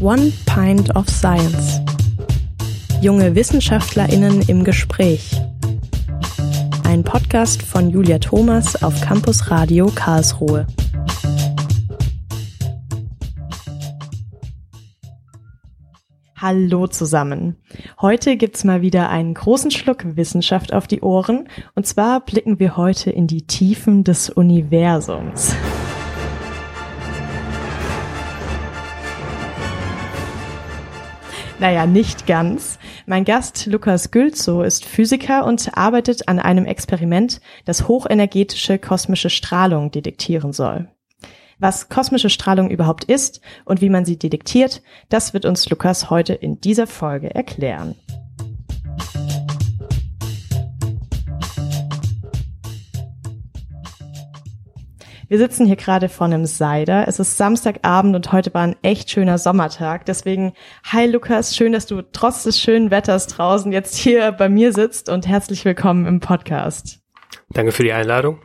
One Pint of Science. Junge WissenschaftlerInnen im Gespräch. Ein Podcast von Julia Thomas auf Campus Radio Karlsruhe. Hallo zusammen. Heute gibt's mal wieder einen großen Schluck Wissenschaft auf die Ohren. Und zwar blicken wir heute in die Tiefen des Universums. Naja, nicht ganz. Mein Gast Lukas Gülzow ist Physiker und arbeitet an einem Experiment, das hochenergetische kosmische Strahlung detektieren soll. Was kosmische Strahlung überhaupt ist und wie man sie detektiert, das wird uns Lukas heute in dieser Folge erklären. Wir sitzen hier gerade vor einem Cider. Es ist Samstagabend und heute war ein echt schöner Sommertag. Deswegen, hi Lukas, schön, dass du trotz des schönen Wetters draußen jetzt hier bei mir sitzt und herzlich willkommen im Podcast. Danke für die Einladung.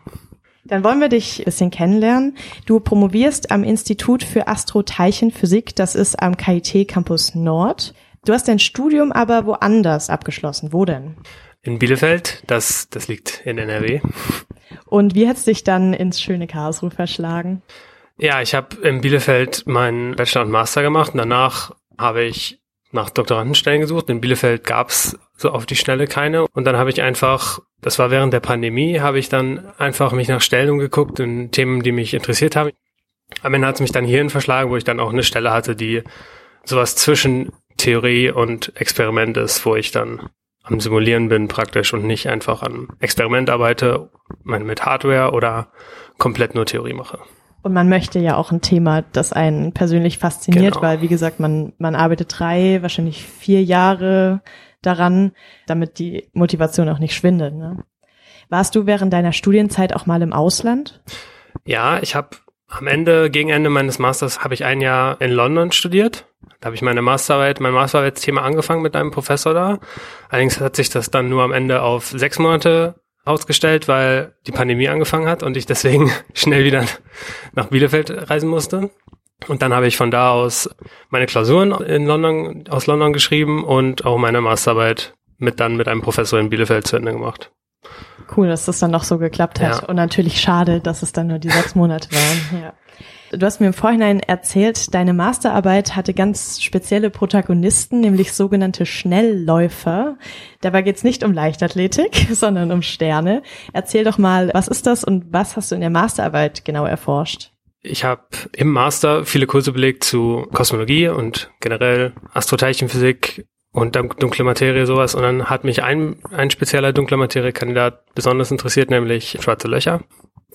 Dann wollen wir dich ein bisschen kennenlernen. Du promovierst am Institut für Astroteilchenphysik, das ist am KIT Campus Nord. Du hast dein Studium aber woanders abgeschlossen. Wo denn? In Bielefeld, das, das liegt in NRW. Und wie hat's dich dann ins schöne Karlsruhe verschlagen? Ja, ich habe in Bielefeld meinen Bachelor und Master gemacht und danach habe ich nach Doktorandenstellen gesucht. In Bielefeld gab's so auf die Schnelle keine. Und dann habe ich einfach, das war während der Pandemie, habe ich dann einfach mich nach Stellen umgeguckt in Themen, die mich interessiert haben. Am Ende hat es mich dann hierhin verschlagen, wo ich dann auch eine Stelle hatte, die sowas zwischen Theorie und Experiment ist, wo ich dann am Simulieren bin praktisch und nicht einfach am Experiment arbeite, mit Hardware oder komplett nur Theorie mache. Und man möchte ja auch ein Thema, das einen persönlich fasziniert, genau. weil wie gesagt, man, man arbeitet drei, wahrscheinlich vier Jahre daran, damit die Motivation auch nicht schwindet. Ne? Warst du während deiner Studienzeit auch mal im Ausland? Ja, ich habe am Ende, gegen Ende meines Masters, habe ich ein Jahr in London studiert. Da habe ich meine Masterarbeit, mein Masterarbeitsthema angefangen mit einem Professor da. Allerdings hat sich das dann nur am Ende auf sechs Monate ausgestellt, weil die Pandemie angefangen hat und ich deswegen schnell wieder nach Bielefeld reisen musste. Und dann habe ich von da aus meine Klausuren in London, aus London geschrieben und auch meine Masterarbeit mit dann mit einem Professor in Bielefeld zu Ende gemacht. Cool, dass das dann noch so geklappt hat. Ja. Und natürlich schade, dass es dann nur die sechs Monate waren. Ja. Du hast mir im Vorhinein erzählt, deine Masterarbeit hatte ganz spezielle Protagonisten, nämlich sogenannte Schnellläufer. Dabei geht es nicht um Leichtathletik, sondern um Sterne. Erzähl doch mal, was ist das und was hast du in der Masterarbeit genau erforscht? Ich habe im Master viele Kurse belegt zu Kosmologie und generell Astroteilchenphysik und dunkle Materie sowas. Und dann hat mich ein, ein spezieller dunkle Materie-Kandidat besonders interessiert, nämlich schwarze Löcher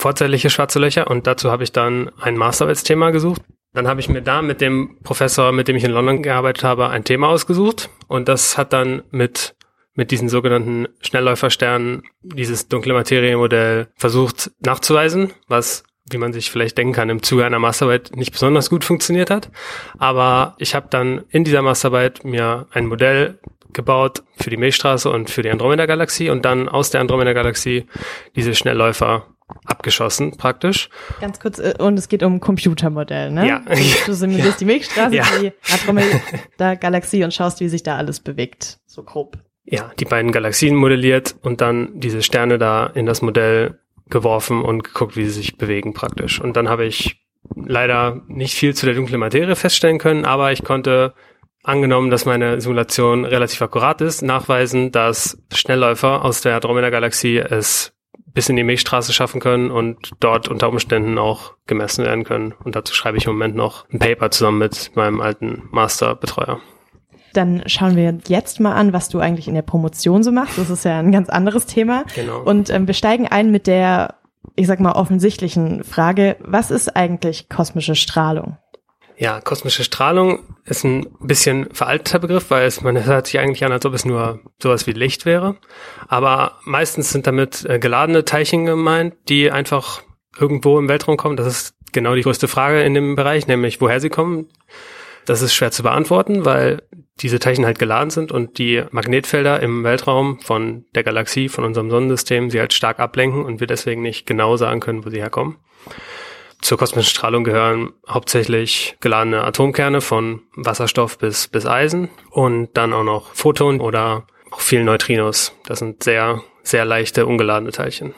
vorzeitliche schwarze Löcher und dazu habe ich dann ein Masterarbeitsthema gesucht. Dann habe ich mir da mit dem Professor, mit dem ich in London gearbeitet habe, ein Thema ausgesucht und das hat dann mit mit diesen sogenannten Schnellläufersternen dieses dunkle Materiemodell versucht nachzuweisen, was wie man sich vielleicht denken kann, im Zuge einer Masterarbeit nicht besonders gut funktioniert hat. Aber ich habe dann in dieser Masterarbeit mir ein Modell gebaut für die Milchstraße und für die Andromeda-Galaxie und dann aus der Andromeda-Galaxie diese Schnellläufer abgeschossen praktisch. Ganz kurz, äh, und es geht um Computermodell, ne? Ja. Du simulierst ja. die Milchstraße, ja. die Andromeda-Galaxie und schaust, wie sich da alles bewegt, so grob. Ja, die beiden Galaxien modelliert und dann diese Sterne da in das Modell geworfen und geguckt, wie sie sich bewegen praktisch. Und dann habe ich leider nicht viel zu der dunklen Materie feststellen können, aber ich konnte angenommen, dass meine Simulation relativ akkurat ist, nachweisen, dass Schnellläufer aus der Andromeda-Galaxie es bis in die Milchstraße schaffen können und dort unter Umständen auch gemessen werden können. Und dazu schreibe ich im Moment noch ein Paper zusammen mit meinem alten Masterbetreuer. Dann schauen wir jetzt mal an, was du eigentlich in der Promotion so machst. Das ist ja ein ganz anderes Thema. Genau. Und ähm, wir steigen ein mit der, ich sag mal, offensichtlichen Frage, was ist eigentlich kosmische Strahlung? Ja, kosmische Strahlung ist ein bisschen veralteter Begriff, weil es, man hört sich eigentlich an, als ob es nur sowas wie Licht wäre. Aber meistens sind damit äh, geladene Teilchen gemeint, die einfach irgendwo im Weltraum kommen. Das ist genau die größte Frage in dem Bereich, nämlich woher sie kommen. Das ist schwer zu beantworten, weil diese Teilchen halt geladen sind und die Magnetfelder im Weltraum von der Galaxie, von unserem Sonnensystem, sie halt stark ablenken und wir deswegen nicht genau sagen können, wo sie herkommen. zur kosmischen Strahlung gehören hauptsächlich geladene Atomkerne von Wasserstoff bis, bis Eisen und dann auch noch Photonen oder auch viel Neutrinos. Das sind sehr, sehr leichte, ungeladene Teilchen.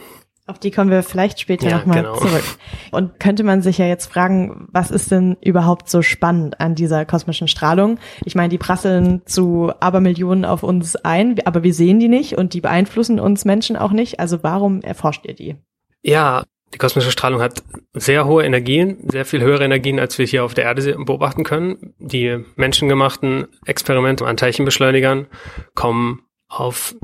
Auf die kommen wir vielleicht später ja, nochmal genau. zurück. Und könnte man sich ja jetzt fragen, was ist denn überhaupt so spannend an dieser kosmischen Strahlung? Ich meine, die prasseln zu Abermillionen auf uns ein, aber wir sehen die nicht und die beeinflussen uns Menschen auch nicht. Also warum erforscht ihr die? Ja, die kosmische Strahlung hat sehr hohe Energien, sehr viel höhere Energien, als wir hier auf der Erde beobachten können. Die menschengemachten Experimente an Teilchenbeschleunigern kommen auf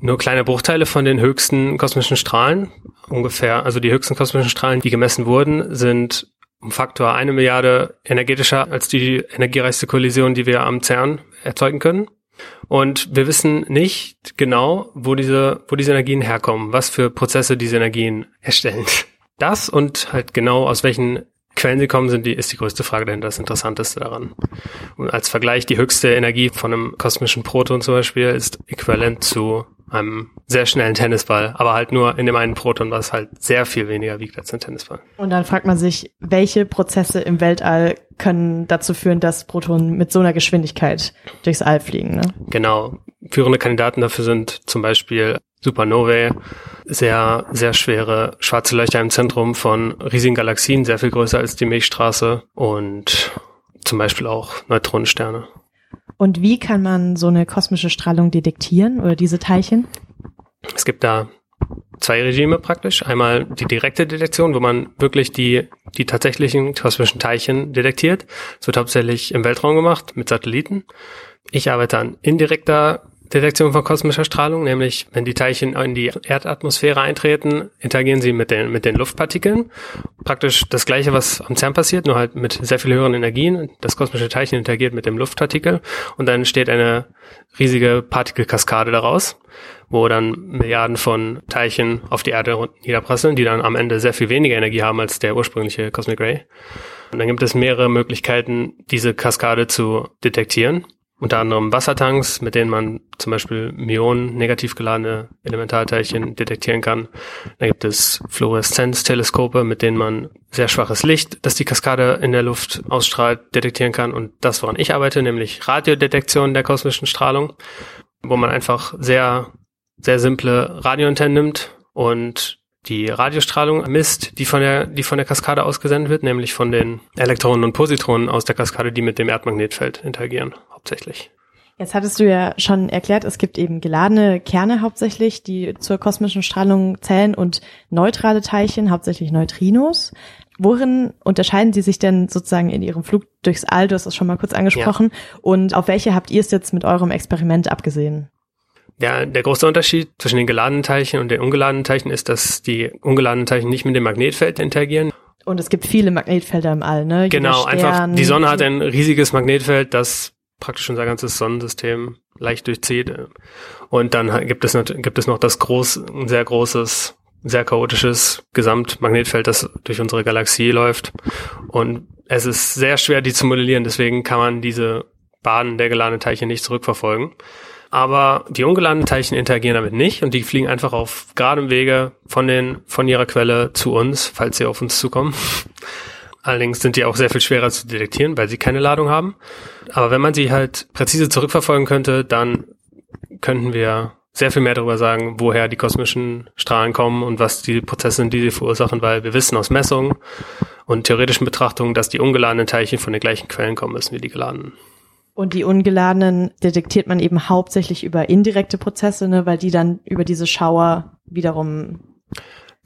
nur kleine Bruchteile von den höchsten kosmischen Strahlen. Ungefähr, also die höchsten kosmischen Strahlen, die gemessen wurden, sind um Faktor eine Milliarde energetischer als die energiereichste Kollision, die wir am CERN erzeugen können. Und wir wissen nicht genau, wo diese, wo diese Energien herkommen, was für Prozesse diese Energien erstellen. Das und halt genau aus welchen Quellen sie kommen, sind die, ist die größte Frage dahinter, das Interessanteste daran. Und als Vergleich, die höchste Energie von einem kosmischen Proton zum Beispiel ist äquivalent zu einem sehr schnellen Tennisball, aber halt nur in dem einen Proton, was halt sehr viel weniger wiegt als ein Tennisball. Und dann fragt man sich, welche Prozesse im Weltall können dazu führen, dass Protonen mit so einer Geschwindigkeit durchs All fliegen. Ne? Genau. Führende Kandidaten dafür sind zum Beispiel Supernovae, sehr, sehr schwere schwarze Löcher im Zentrum von riesigen Galaxien, sehr viel größer als die Milchstraße und zum Beispiel auch Neutronensterne. Und wie kann man so eine kosmische Strahlung detektieren oder diese Teilchen? Es gibt da zwei Regime praktisch. Einmal die direkte Detektion, wo man wirklich die, die tatsächlichen kosmischen Teilchen detektiert. Es wird hauptsächlich im Weltraum gemacht mit Satelliten. Ich arbeite an indirekter Detektion von kosmischer Strahlung, nämlich wenn die Teilchen in die Erdatmosphäre eintreten, interagieren sie mit den, mit den Luftpartikeln. Praktisch das gleiche, was am CERN passiert, nur halt mit sehr viel höheren Energien. Das kosmische Teilchen interagiert mit dem Luftpartikel und dann entsteht eine riesige Partikelkaskade daraus, wo dann Milliarden von Teilchen auf die Erde niederprasseln, die dann am Ende sehr viel weniger Energie haben als der ursprüngliche Cosmic Ray. Und dann gibt es mehrere Möglichkeiten, diese Kaskade zu detektieren unter anderem Wassertanks, mit denen man zum Beispiel Myonen, negativ geladene Elementarteilchen detektieren kann. Da gibt es Fluoreszenzteleskope, mit denen man sehr schwaches Licht, das die Kaskade in der Luft ausstrahlt, detektieren kann. Und das, woran ich arbeite, nämlich Radiodetektion der kosmischen Strahlung, wo man einfach sehr, sehr simple Radioantennen nimmt und die Radiostrahlung misst, die von der, die von der Kaskade ausgesendet wird, nämlich von den Elektronen und Positronen aus der Kaskade, die mit dem Erdmagnetfeld interagieren, hauptsächlich. Jetzt hattest du ja schon erklärt, es gibt eben geladene Kerne hauptsächlich, die zur kosmischen Strahlung zählen und neutrale Teilchen, hauptsächlich Neutrinos. Worin unterscheiden sie sich denn sozusagen in ihrem Flug durchs All? Du hast es schon mal kurz angesprochen. Ja. Und auf welche habt ihr es jetzt mit eurem Experiment abgesehen? Der, der große Unterschied zwischen den geladenen Teilchen und den ungeladenen Teilchen ist, dass die ungeladenen Teilchen nicht mit dem Magnetfeld interagieren. Und es gibt viele Magnetfelder im All, ne? genau, einfach die Sonne hat ein riesiges Magnetfeld, das praktisch unser ganzes Sonnensystem leicht durchzieht. Und dann gibt es, gibt es noch das groß, ein sehr großes, sehr chaotisches Gesamtmagnetfeld, das durch unsere Galaxie läuft. Und es ist sehr schwer, die zu modellieren, deswegen kann man diese Bahnen der geladenen Teilchen nicht zurückverfolgen. Aber die ungeladenen Teilchen interagieren damit nicht und die fliegen einfach auf geradem Wege von den, von ihrer Quelle zu uns, falls sie auf uns zukommen. Allerdings sind die auch sehr viel schwerer zu detektieren, weil sie keine Ladung haben. Aber wenn man sie halt präzise zurückverfolgen könnte, dann könnten wir sehr viel mehr darüber sagen, woher die kosmischen Strahlen kommen und was die Prozesse sind, die sie verursachen, weil wir wissen aus Messungen und theoretischen Betrachtungen, dass die ungeladenen Teilchen von den gleichen Quellen kommen müssen wie die geladenen. Und die ungeladenen detektiert man eben hauptsächlich über indirekte Prozesse, ne, weil die dann über diese Schauer wiederum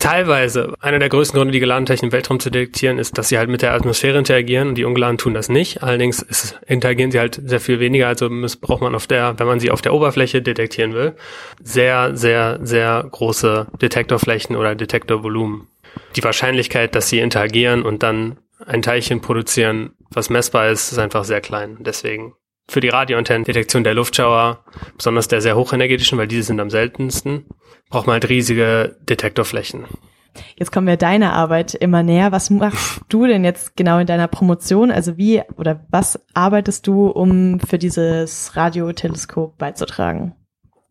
Teilweise. Einer der größten Gründe, die geladenen Teilchen im Weltraum zu detektieren, ist, dass sie halt mit der Atmosphäre interagieren und die ungeladenen tun das nicht. Allerdings ist, interagieren sie halt sehr viel weniger, also braucht man auf der, wenn man sie auf der Oberfläche detektieren will, sehr, sehr, sehr große Detektorflächen oder Detektorvolumen. Die Wahrscheinlichkeit, dass sie interagieren und dann ein Teilchen produzieren, was messbar ist, ist einfach sehr klein. Deswegen für die Radioantennendetektion der Luftschauer, besonders der sehr hochenergetischen, weil diese sind am seltensten, braucht man halt riesige Detektorflächen. Jetzt kommen wir deiner Arbeit immer näher. Was machst du denn jetzt genau in deiner Promotion? Also wie oder was arbeitest du, um für dieses Radioteleskop beizutragen?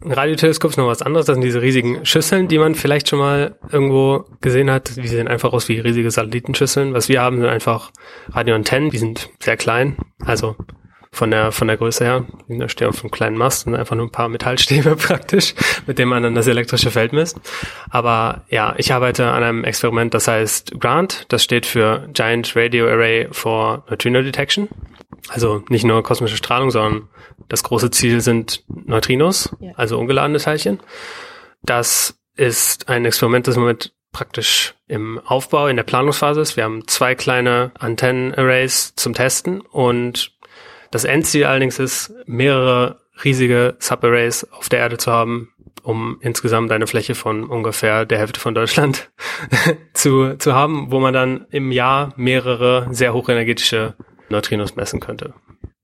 Ein Radioteleskop ist noch was anderes. Das sind diese riesigen Schüsseln, die man vielleicht schon mal irgendwo gesehen hat. Die sehen einfach aus wie riesige Satellitenschüsseln. Was wir haben, sind einfach Radioantennen. Die sind sehr klein. Also von der, von der Größe her. Da stehen auf einem kleinen Mast und einfach nur ein paar Metallstäbe praktisch, mit denen man dann das elektrische Feld misst. Aber ja, ich arbeite an einem Experiment, das heißt GRANT. Das steht für Giant Radio Array for Neutrino Detection. Also nicht nur kosmische Strahlung, sondern das große Ziel sind Neutrinos, ja. also ungeladene Teilchen. Das ist ein Experiment, das Moment praktisch im Aufbau, in der Planungsphase ist. Wir haben zwei kleine Antennen-Arrays zum Testen und das Endziel allerdings ist, mehrere riesige Subarrays auf der Erde zu haben, um insgesamt eine Fläche von ungefähr der Hälfte von Deutschland zu, zu haben, wo man dann im Jahr mehrere sehr hochenergetische Neutrinos messen könnte.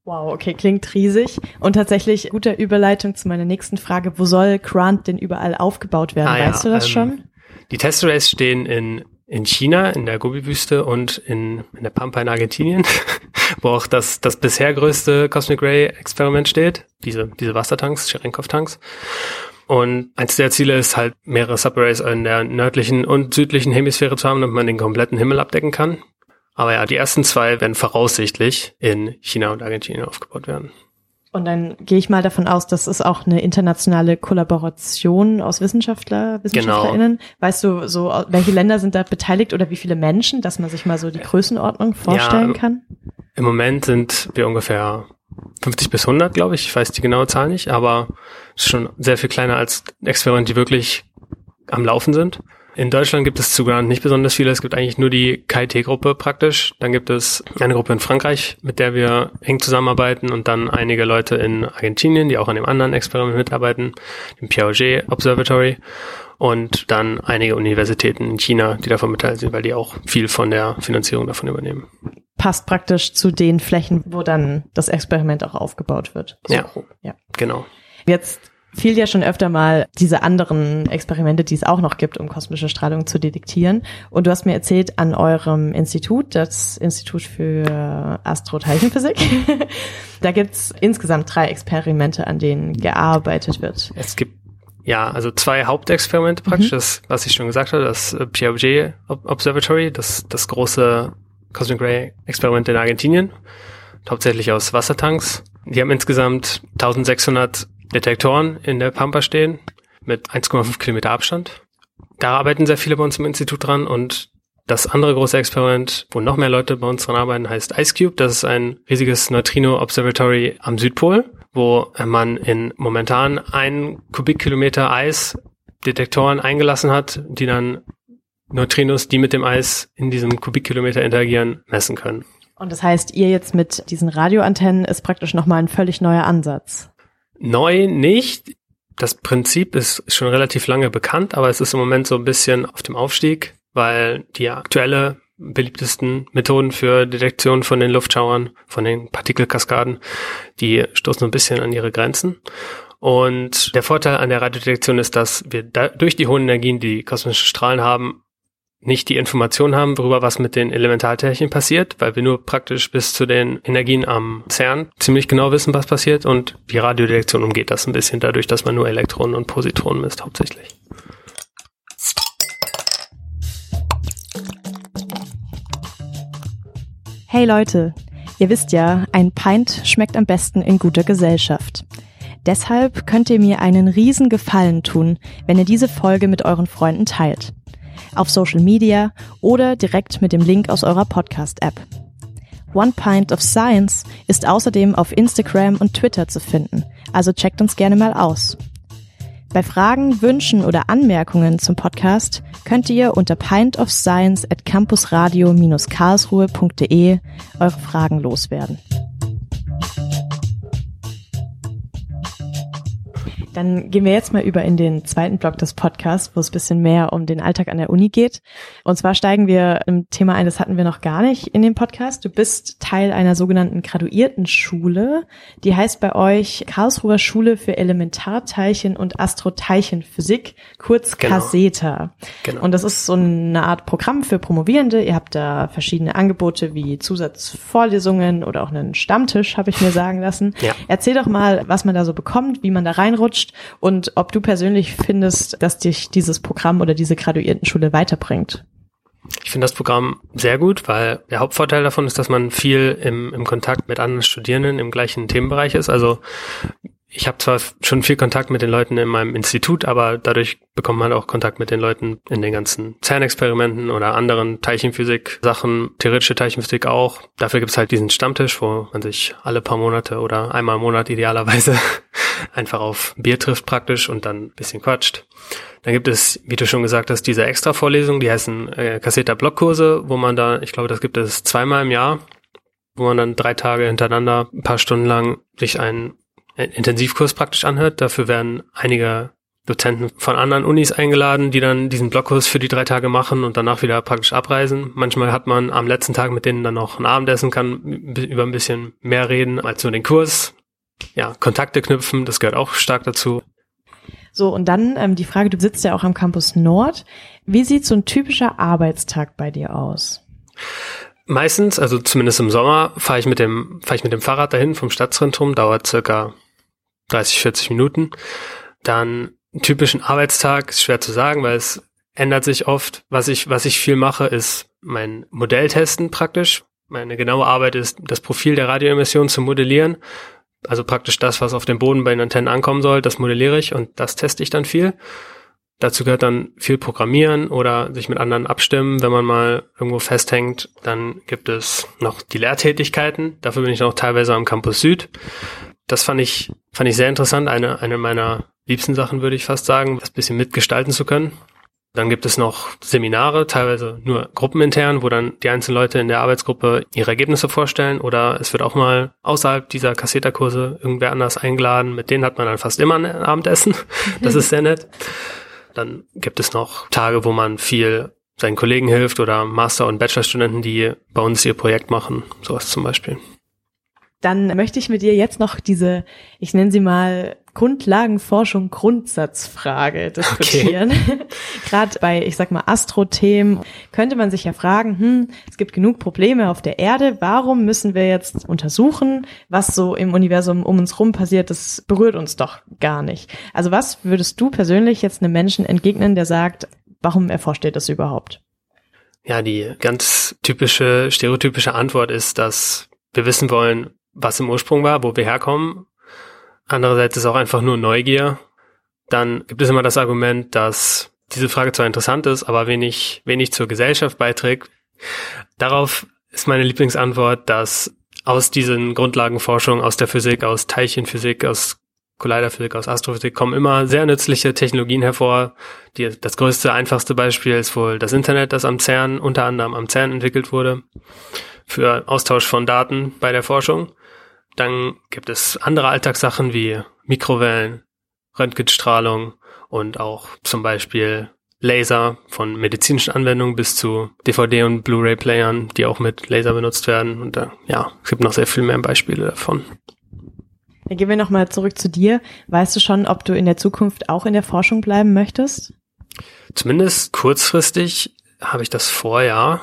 Wow, okay, klingt riesig. Und tatsächlich guter Überleitung zu meiner nächsten Frage. Wo soll Grant denn überall aufgebaut werden? Ah, weißt ja, du das ähm, schon? Die Testarrays stehen in, in China, in der Gobi-Wüste und in, in der Pampa in Argentinien, wo auch das, das bisher größte Cosmic Ray Experiment steht. Diese, diese Wassertanks, Cherenkov-Tanks. Und eins der Ziele ist halt, mehrere Subarrays in der nördlichen und südlichen Hemisphäre zu haben, damit man den kompletten Himmel abdecken kann. Aber ja, die ersten zwei werden voraussichtlich in China und Argentinien aufgebaut werden. Und dann gehe ich mal davon aus, das ist auch eine internationale Kollaboration aus Wissenschaftler, WissenschaftlerInnen. Genau. Weißt du, so, welche Länder sind da beteiligt oder wie viele Menschen, dass man sich mal so die Größenordnung vorstellen ja, kann? Im Moment sind wir ungefähr 50 bis 100, glaube ich. Ich weiß die genaue Zahl nicht, aber es ist schon sehr viel kleiner als Experimente, die wirklich am Laufen sind. In Deutschland gibt es zu Grant nicht besonders viele. Es gibt eigentlich nur die KIT-Gruppe praktisch. Dann gibt es eine Gruppe in Frankreich, mit der wir eng zusammenarbeiten und dann einige Leute in Argentinien, die auch an dem anderen Experiment mitarbeiten, dem Piaget Observatory und dann einige Universitäten in China, die davon beteiligt sind, weil die auch viel von der Finanzierung davon übernehmen. Passt praktisch zu den Flächen, wo dann das Experiment auch aufgebaut wird. So ja, ja, genau. Jetzt fiel ja schon öfter mal diese anderen Experimente, die es auch noch gibt, um kosmische Strahlung zu detektieren. Und du hast mir erzählt, an eurem Institut, das Institut für Astroteilchenphysik, da gibt's insgesamt drei Experimente, an denen gearbeitet wird. Es gibt ja, also zwei Hauptexperimente praktisch, mhm. das, was ich schon gesagt habe, das Piaget Observatory, das, das große Cosmic Ray Experiment in Argentinien, hauptsächlich aus Wassertanks. Die haben insgesamt 1600 Detektoren in der Pampa stehen mit 1,5 Kilometer Abstand. Da arbeiten sehr viele bei uns im Institut dran und das andere große Experiment, wo noch mehr Leute bei uns dran arbeiten, heißt IceCube. Das ist ein riesiges Neutrino Observatory am Südpol, wo man in momentan einen Kubikkilometer Eis Detektoren eingelassen hat, die dann Neutrinos, die mit dem Eis in diesem Kubikkilometer interagieren, messen können. Und das heißt, ihr jetzt mit diesen Radioantennen ist praktisch nochmal ein völlig neuer Ansatz. Neu nicht. Das Prinzip ist schon relativ lange bekannt, aber es ist im Moment so ein bisschen auf dem Aufstieg, weil die aktuelle beliebtesten Methoden für Detektion von den Luftschauern, von den Partikelkaskaden, die stoßen ein bisschen an ihre Grenzen. Und der Vorteil an der Radiodetektion ist, dass wir da, durch die hohen Energien, die kosmische Strahlen haben, nicht die Information haben, worüber was mit den Elementarteilchen passiert, weil wir nur praktisch bis zu den Energien am CERN ziemlich genau wissen, was passiert und die Radiodetektion umgeht das ein bisschen dadurch, dass man nur Elektronen und Positronen misst hauptsächlich. Hey Leute, ihr wisst ja, ein Pint schmeckt am besten in guter Gesellschaft. Deshalb könnt ihr mir einen riesen Gefallen tun, wenn ihr diese Folge mit euren Freunden teilt auf Social Media oder direkt mit dem Link aus eurer Podcast-App. One Pint of Science ist außerdem auf Instagram und Twitter zu finden, also checkt uns gerne mal aus. Bei Fragen, Wünschen oder Anmerkungen zum Podcast könnt ihr unter pintofscience at campusradio-karlsruhe.de eure Fragen loswerden. Dann gehen wir jetzt mal über in den zweiten Block des Podcasts, wo es bisschen mehr um den Alltag an der Uni geht. Und zwar steigen wir im Thema ein, das hatten wir noch gar nicht in dem Podcast. Du bist Teil einer sogenannten Graduiertenschule. Die heißt bei euch Karlsruher Schule für Elementarteilchen und Astroteilchenphysik, kurz genau. CASETA. Genau. Und das ist so eine Art Programm für Promovierende. Ihr habt da verschiedene Angebote wie Zusatzvorlesungen oder auch einen Stammtisch, habe ich mir sagen lassen. Ja. Erzähl doch mal, was man da so bekommt, wie man da reinrutscht wünscht und ob du persönlich findest, dass dich dieses Programm oder diese Graduiertenschule weiterbringt. Ich finde das Programm sehr gut, weil der Hauptvorteil davon ist, dass man viel im, im Kontakt mit anderen Studierenden im gleichen Themenbereich ist. Also ich habe zwar schon viel Kontakt mit den Leuten in meinem Institut, aber dadurch bekommt man auch Kontakt mit den Leuten in den ganzen CERN-Experimenten oder anderen Teilchenphysik-Sachen, theoretische Teilchenphysik auch. Dafür gibt's halt diesen Stammtisch, wo man sich alle paar Monate oder einmal im Monat idealerweise einfach auf Bier trifft praktisch und dann bisschen quatscht. Dann gibt es, wie du schon gesagt hast, diese Extra-Vorlesungen, die heißen äh, Kasseta-Blockkurse, wo man da, ich glaube, das gibt es zweimal im Jahr, wo man dann drei Tage hintereinander, ein paar Stunden lang sich einen Intensivkurs praktisch anhört. Dafür werden einige Dozenten von anderen Unis eingeladen, die dann diesen Blockkurs für die drei Tage machen und danach wieder praktisch abreisen. Manchmal hat man am letzten Tag mit denen dann noch ein Abendessen, kann über ein bisschen mehr reden als nur den Kurs. Ja, Kontakte knüpfen, das gehört auch stark dazu. So, und dann ähm, die Frage, du sitzt ja auch am Campus Nord. Wie sieht so ein typischer Arbeitstag bei dir aus? Meistens, also zumindest im Sommer, fahre ich mit dem, fahre ich mit dem Fahrrad dahin vom Stadtzentrum, dauert circa 30, 40 Minuten. Dann typischen Arbeitstag ist schwer zu sagen, weil es ändert sich oft. Was ich, was ich viel mache, ist mein Modell testen praktisch. Meine genaue Arbeit ist, das Profil der Radioemission zu modellieren. Also praktisch das, was auf dem Boden bei den Antennen ankommen soll, das modelliere ich und das teste ich dann viel. Dazu gehört dann viel Programmieren oder sich mit anderen abstimmen. Wenn man mal irgendwo festhängt, dann gibt es noch die Lehrtätigkeiten. Dafür bin ich noch teilweise am Campus Süd das fand ich, fand ich sehr interessant. Eine, eine meiner liebsten Sachen, würde ich fast sagen, das bisschen mitgestalten zu können. Dann gibt es noch Seminare, teilweise nur gruppenintern, wo dann die einzelnen Leute in der Arbeitsgruppe ihre Ergebnisse vorstellen oder es wird auch mal außerhalb dieser Kasseterkurse irgendwer anders eingeladen. Mit denen hat man dann fast immer ein Abendessen. Das ist sehr nett. Dann gibt es noch Tage, wo man viel seinen Kollegen hilft oder Master- und Bachelorstudenten, die bei uns ihr Projekt machen. Sowas zum Beispiel. Dann möchte ich mit dir jetzt noch diese, ich nenne sie mal Grundlagenforschung Grundsatzfrage diskutieren. Okay. Gerade bei, ich sag mal, Astro-Themen könnte man sich ja fragen, hm, es gibt genug Probleme auf der Erde, warum müssen wir jetzt untersuchen, was so im Universum um uns rum passiert, das berührt uns doch gar nicht. Also was würdest du persönlich jetzt einem Menschen entgegnen, der sagt, warum erforscht ihr das überhaupt? Ja, die ganz typische, stereotypische Antwort ist, dass wir wissen wollen, was im Ursprung war, wo wir herkommen. Andererseits ist auch einfach nur Neugier. Dann gibt es immer das Argument, dass diese Frage zwar interessant ist, aber wenig, wenig zur Gesellschaft beiträgt. Darauf ist meine Lieblingsantwort, dass aus diesen Grundlagenforschungen, aus der Physik, aus Teilchenphysik, aus Colliderphysik, aus Astrophysik kommen immer sehr nützliche Technologien hervor. Die, das größte, einfachste Beispiel ist wohl das Internet, das am CERN, unter anderem am CERN entwickelt wurde, für Austausch von Daten bei der Forschung. Dann gibt es andere Alltagssachen wie Mikrowellen, Röntgenstrahlung und auch zum Beispiel Laser von medizinischen Anwendungen bis zu DVD- und Blu-ray-Playern, die auch mit Laser benutzt werden. Und äh, ja, es gibt noch sehr viel mehr Beispiele davon. Dann gehen wir nochmal zurück zu dir. Weißt du schon, ob du in der Zukunft auch in der Forschung bleiben möchtest? Zumindest kurzfristig habe ich das vor, ja.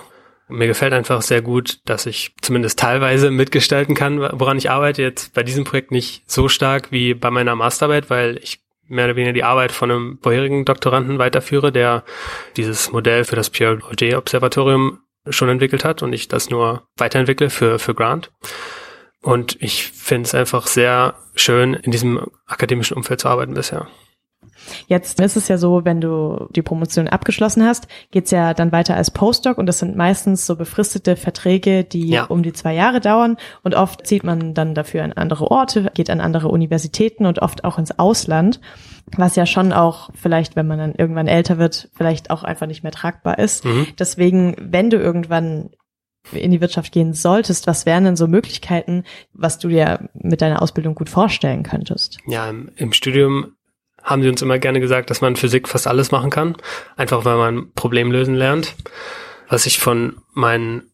Mir gefällt einfach sehr gut, dass ich zumindest teilweise mitgestalten kann, woran ich arbeite. Jetzt bei diesem Projekt nicht so stark wie bei meiner Masterarbeit, weil ich mehr oder weniger die Arbeit von einem vorherigen Doktoranden weiterführe, der dieses Modell für das Pierre Auger Observatorium schon entwickelt hat und ich das nur weiterentwickle für, für Grant. Und ich finde es einfach sehr schön, in diesem akademischen Umfeld zu arbeiten bisher. Jetzt ist es ja so, wenn du die Promotion abgeschlossen hast, geht's ja dann weiter als Postdoc und das sind meistens so befristete Verträge, die ja. um die zwei Jahre dauern und oft zieht man dann dafür an andere Orte, geht an andere Universitäten und oft auch ins Ausland, was ja schon auch vielleicht, wenn man dann irgendwann älter wird, vielleicht auch einfach nicht mehr tragbar ist. Mhm. Deswegen, wenn du irgendwann in die Wirtschaft gehen solltest, was wären denn so Möglichkeiten, was du dir mit deiner Ausbildung gut vorstellen könntest? Ja, im, im Studium haben sie uns immer gerne gesagt, dass man Physik fast alles machen kann, einfach weil man Problem lösen lernt. Was ich von meinen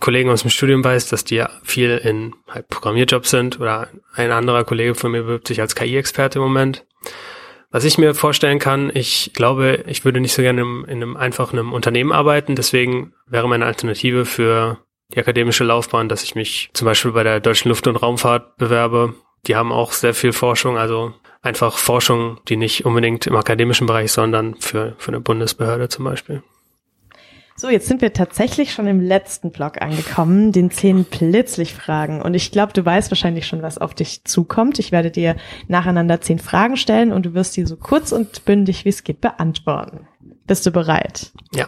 Kollegen aus dem Studium weiß, dass die ja viel in halt Programmierjobs sind oder ein anderer Kollege von mir bewirbt sich als KI-Experte im Moment. Was ich mir vorstellen kann, ich glaube, ich würde nicht so gerne in einem einfachen Unternehmen arbeiten, deswegen wäre meine Alternative für die akademische Laufbahn, dass ich mich zum Beispiel bei der Deutschen Luft- und Raumfahrt bewerbe Die haben auch sehr viel Forschung, also einfach Forschung, die nicht unbedingt im akademischen Bereich, sondern für, für eine Bundesbehörde zum Beispiel. So, jetzt sind wir tatsächlich schon im letzten Block angekommen, den zehn Blitzlicht-Fragen. Und ich glaube, du weißt wahrscheinlich schon, was auf dich zukommt. Ich werde dir nacheinander zehn Fragen stellen und du wirst die so kurz und bündig wie es geht beantworten. Bist du bereit? Ja.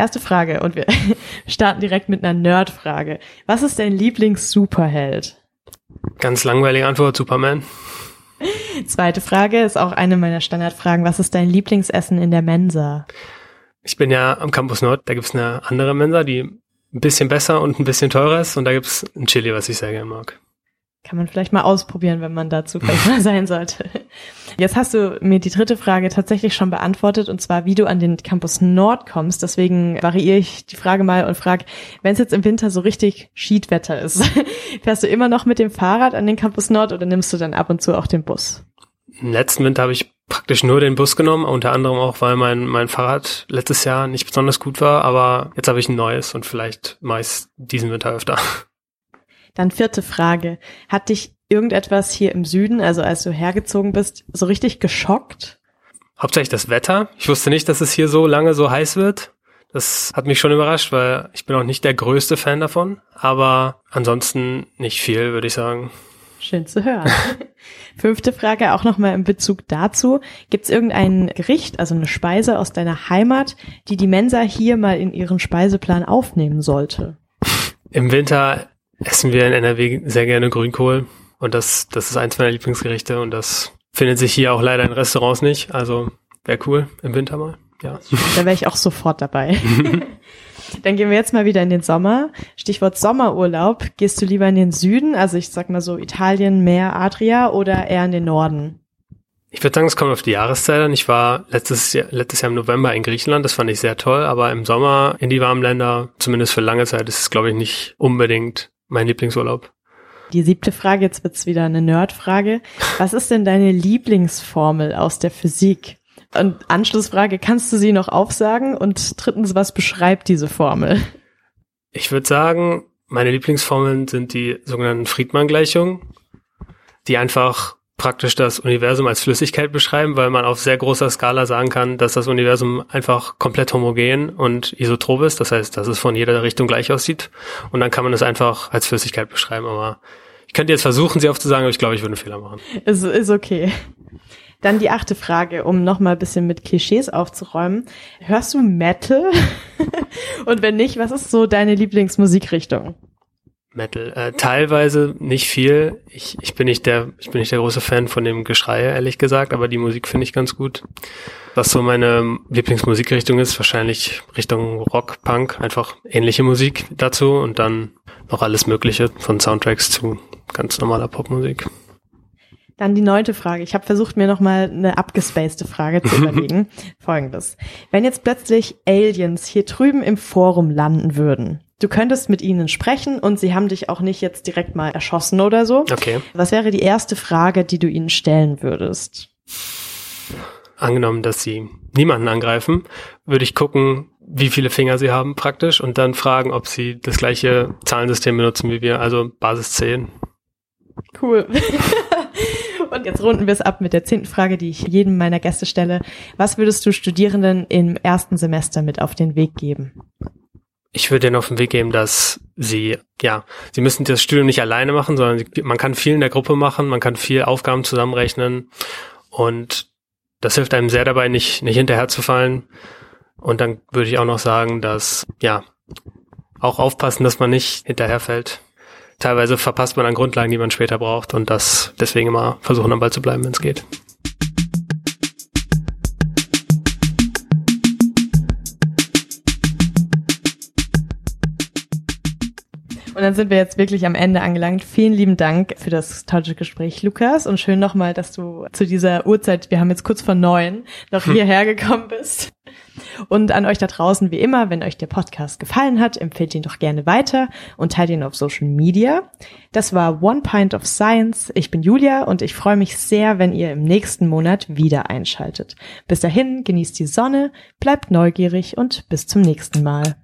Erste Frage und wir starten direkt mit einer Nerd-Frage. Was ist dein Lieblings-Superheld? Ganz langweilige Antwort, Superman. Zweite Frage ist auch eine meiner Standardfragen. Was ist dein Lieblingsessen in der Mensa? Ich bin ja am Campus Nord, da gibt's eine andere Mensa, die ein bisschen besser und ein bisschen teurer ist und da gibt's ein Chili, was ich sehr gerne mag. Kann man vielleicht mal ausprobieren, wenn man dazu sein sollte. Jetzt hast du mir die dritte Frage tatsächlich schon beantwortet und zwar, wie du an den Campus Nord kommst. Deswegen variiere ich die Frage mal und frage, wenn es jetzt im Winter so richtig Schiedwetter ist, fährst du immer noch mit dem Fahrrad an den Campus Nord oder nimmst du dann ab und zu auch den Bus? Im letzten Winter habe ich praktisch nur den Bus genommen, unter anderem auch, weil mein, mein Fahrrad letztes Jahr nicht besonders gut war, aber jetzt habe ich ein neues und vielleicht meist diesen Winter öfter. Dann vierte Frage. Hat dich irgendetwas hier im Süden, also als du hergezogen bist, so richtig geschockt? Hauptsächlich das Wetter. Ich wusste nicht, dass es hier so lange so heiß wird. Das hat mich schon überrascht, weil ich bin auch nicht der größte Fan davon. Aber ansonsten nicht viel, würde ich sagen. Schön zu hören. Fünfte Frage auch nochmal in Bezug dazu. Gibt es irgendein Gericht, also eine Speise aus deiner Heimat, die die Mensa hier mal in ihren Speiseplan aufnehmen sollte? Im Winter essen wir in NRW sehr gerne Grünkohl und das, das ist eins meiner Lieblingsgerichte und das findet sich hier auch leider in Restaurants nicht. Also wäre cool im Winter mal. Ja. Da wäre ich auch sofort dabei. Dann gehen wir jetzt mal wieder in den Sommer. Stichwort Sommerurlaub. Gehst du lieber in den Süden, also ich sag mal so Italien, Meer, Adria oder eher in den Norden? Ich würde sagen, es kommt auf die Jahreszeit an. Ich war letztes Jahr, letztes Jahr im November in Griechenland, das fand ich sehr toll, aber im Sommer in die warmen Länder, zumindest für lange Zeit, ist es, glaube ich, nicht unbedingt mein Lieblingsurlaub. Die siebte Frage, jetzt wird's wieder eine Nerdfrage. Was ist denn deine Lieblingsformel aus der Physik? Und Anschlussfrage, kannst du sie noch aufsagen? Und drittens, was beschreibt diese Formel? Ich würde sagen, meine Lieblingsformeln sind die sogenannten Friedmann-Gleichungen, die einfach praktisch das Universum als Flüssigkeit beschreiben, weil man auf sehr großer Skala sagen kann, dass das Universum einfach komplett homogen und isotrop ist. Das heißt, dass es von jeder Richtung gleich aussieht. Und dann kann man es einfach als Flüssigkeit beschreiben. Aber ich könnte jetzt versuchen, sie aufzusagen, aber ich glaube, ich würde einen Fehler machen. Ist, ist okay. Dann die achte Frage, um nochmal ein bisschen mit Klischees aufzuräumen. Hörst du Metal? und wenn nicht, was ist so deine Lieblingsmusikrichtung? Metal. Äh, teilweise nicht viel. Ich, ich bin nicht der, ich bin nicht der große Fan von dem Geschrei, ehrlich gesagt, aber die Musik finde ich ganz gut. Was so meine Lieblingsmusikrichtung ist, wahrscheinlich Richtung Rock, Punk, einfach ähnliche Musik dazu und dann noch alles Mögliche von Soundtracks zu ganz normaler Popmusik. Dann die neunte Frage. Ich habe versucht, mir nochmal eine abgespacede Frage zu überlegen. Folgendes. Wenn jetzt plötzlich Aliens hier drüben im Forum landen würden, Du könntest mit ihnen sprechen und sie haben dich auch nicht jetzt direkt mal erschossen oder so. Okay. Was wäre die erste Frage, die du ihnen stellen würdest? Angenommen, dass sie niemanden angreifen, würde ich gucken, wie viele Finger sie haben praktisch und dann fragen, ob sie das gleiche Zahlensystem benutzen wie wir, also Basis 10. Cool. Und jetzt runden wir es ab mit der zehnten Frage, die ich jedem meiner Gäste stelle. Was würdest du Studierenden im ersten Semester mit auf den Weg geben? Ich würde denen auf den Weg geben, dass sie, ja, sie müssen das Studium nicht alleine machen, sondern man kann viel in der Gruppe machen, man kann viel Aufgaben zusammenrechnen und das hilft einem sehr dabei, nicht, nicht hinterherzufallen. Und dann würde ich auch noch sagen, dass, ja, auch aufpassen, dass man nicht hinterherfällt. Teilweise verpasst man an Grundlagen, die man später braucht und das deswegen immer versuchen am Ball zu bleiben, wenn es geht. Und dann sind wir jetzt wirklich am Ende angelangt. Vielen lieben Dank für das tolle Gespräch, Lukas. Und schön nochmal, dass du zu dieser Uhrzeit, wir haben jetzt kurz vor neun, noch hm. hierher gekommen bist. Und an euch da draußen wie immer, wenn euch der Podcast gefallen hat, empfehlt ihn doch gerne weiter und teilt ihn auf Social Media. Das war One Pint of Science. Ich bin Julia und ich freue mich sehr, wenn ihr im nächsten Monat wieder einschaltet. Bis dahin, genießt die Sonne, bleibt neugierig und bis zum nächsten Mal.